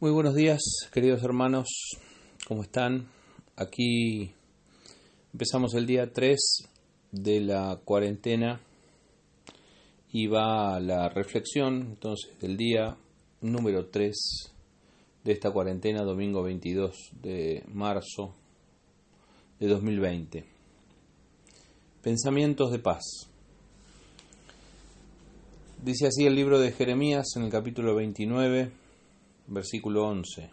Muy buenos días, queridos hermanos, ¿cómo están? Aquí empezamos el día 3 de la cuarentena y va la reflexión entonces del día número 3 de esta cuarentena, domingo 22 de marzo de 2020. Pensamientos de paz. Dice así el libro de Jeremías en el capítulo 29 versículo 11.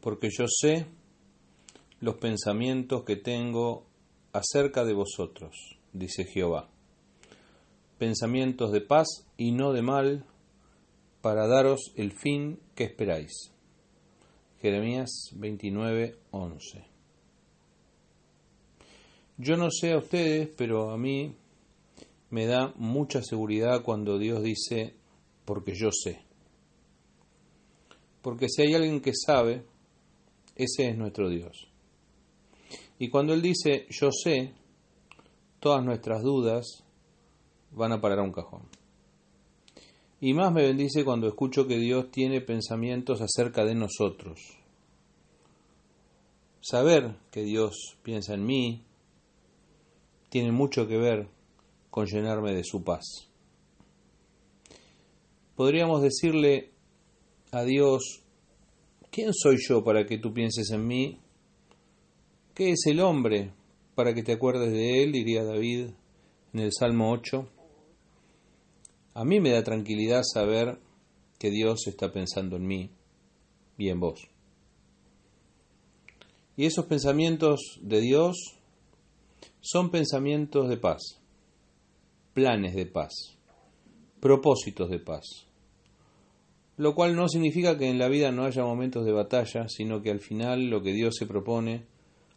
Porque yo sé los pensamientos que tengo acerca de vosotros, dice Jehová. Pensamientos de paz y no de mal, para daros el fin que esperáis. Jeremías 29, 11. Yo no sé a ustedes, pero a mí me da mucha seguridad cuando Dios dice, porque yo sé. Porque si hay alguien que sabe, ese es nuestro Dios. Y cuando Él dice, yo sé, todas nuestras dudas van a parar a un cajón. Y más me bendice cuando escucho que Dios tiene pensamientos acerca de nosotros. Saber que Dios piensa en mí tiene mucho que ver con llenarme de su paz. Podríamos decirle, a Dios, ¿quién soy yo para que tú pienses en mí? ¿Qué es el hombre para que te acuerdes de él? diría David en el Salmo 8. A mí me da tranquilidad saber que Dios está pensando en mí y en vos. Y esos pensamientos de Dios son pensamientos de paz, planes de paz, propósitos de paz lo cual no significa que en la vida no haya momentos de batalla, sino que al final lo que Dios se propone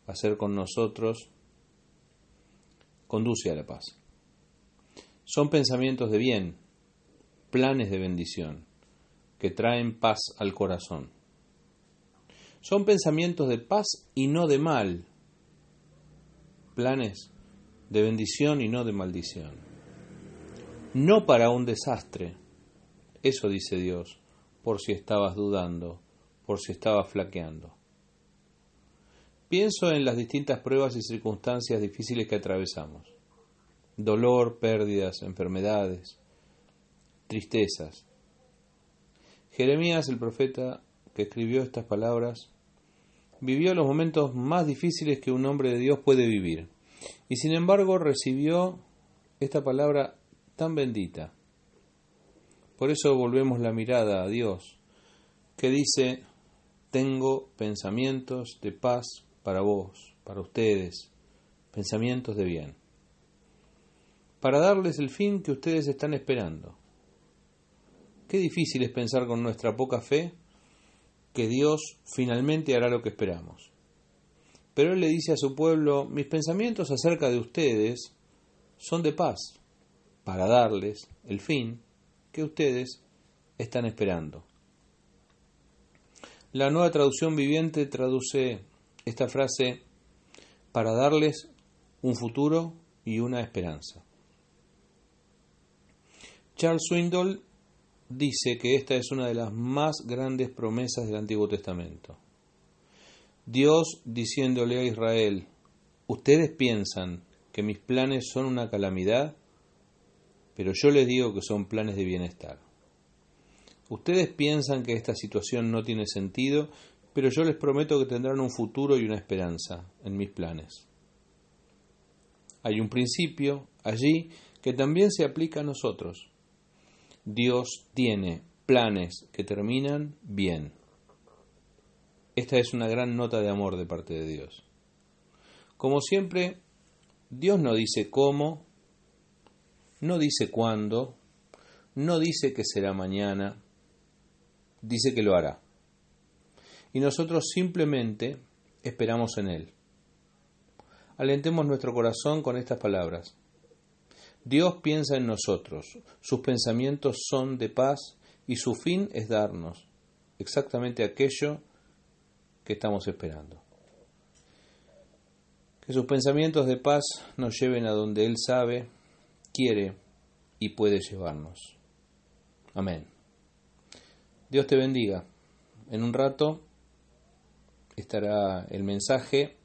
hacer con nosotros conduce a la paz. Son pensamientos de bien, planes de bendición, que traen paz al corazón. Son pensamientos de paz y no de mal, planes de bendición y no de maldición. No para un desastre, eso dice Dios, por si estabas dudando, por si estabas flaqueando. Pienso en las distintas pruebas y circunstancias difíciles que atravesamos. Dolor, pérdidas, enfermedades, tristezas. Jeremías, el profeta que escribió estas palabras, vivió los momentos más difíciles que un hombre de Dios puede vivir. Y sin embargo recibió esta palabra tan bendita. Por eso volvemos la mirada a Dios, que dice, tengo pensamientos de paz para vos, para ustedes, pensamientos de bien, para darles el fin que ustedes están esperando. Qué difícil es pensar con nuestra poca fe que Dios finalmente hará lo que esperamos. Pero Él le dice a su pueblo, mis pensamientos acerca de ustedes son de paz, para darles el fin que ustedes están esperando. La nueva traducción viviente traduce esta frase para darles un futuro y una esperanza. Charles Swindoll dice que esta es una de las más grandes promesas del Antiguo Testamento. Dios diciéndole a Israel, ustedes piensan que mis planes son una calamidad, pero yo les digo que son planes de bienestar. Ustedes piensan que esta situación no tiene sentido, pero yo les prometo que tendrán un futuro y una esperanza en mis planes. Hay un principio allí que también se aplica a nosotros. Dios tiene planes que terminan bien. Esta es una gran nota de amor de parte de Dios. Como siempre, Dios no dice cómo no dice cuándo, no dice que será mañana, dice que lo hará. Y nosotros simplemente esperamos en Él. Alentemos nuestro corazón con estas palabras. Dios piensa en nosotros, sus pensamientos son de paz y su fin es darnos exactamente aquello que estamos esperando. Que sus pensamientos de paz nos lleven a donde Él sabe quiere y puede llevarnos. Amén. Dios te bendiga. en un rato estará el mensaje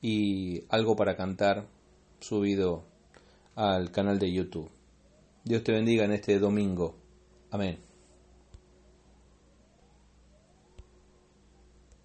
y algo para cantar subido al canal de YouTube. Dios te bendiga en este domingo. Amén.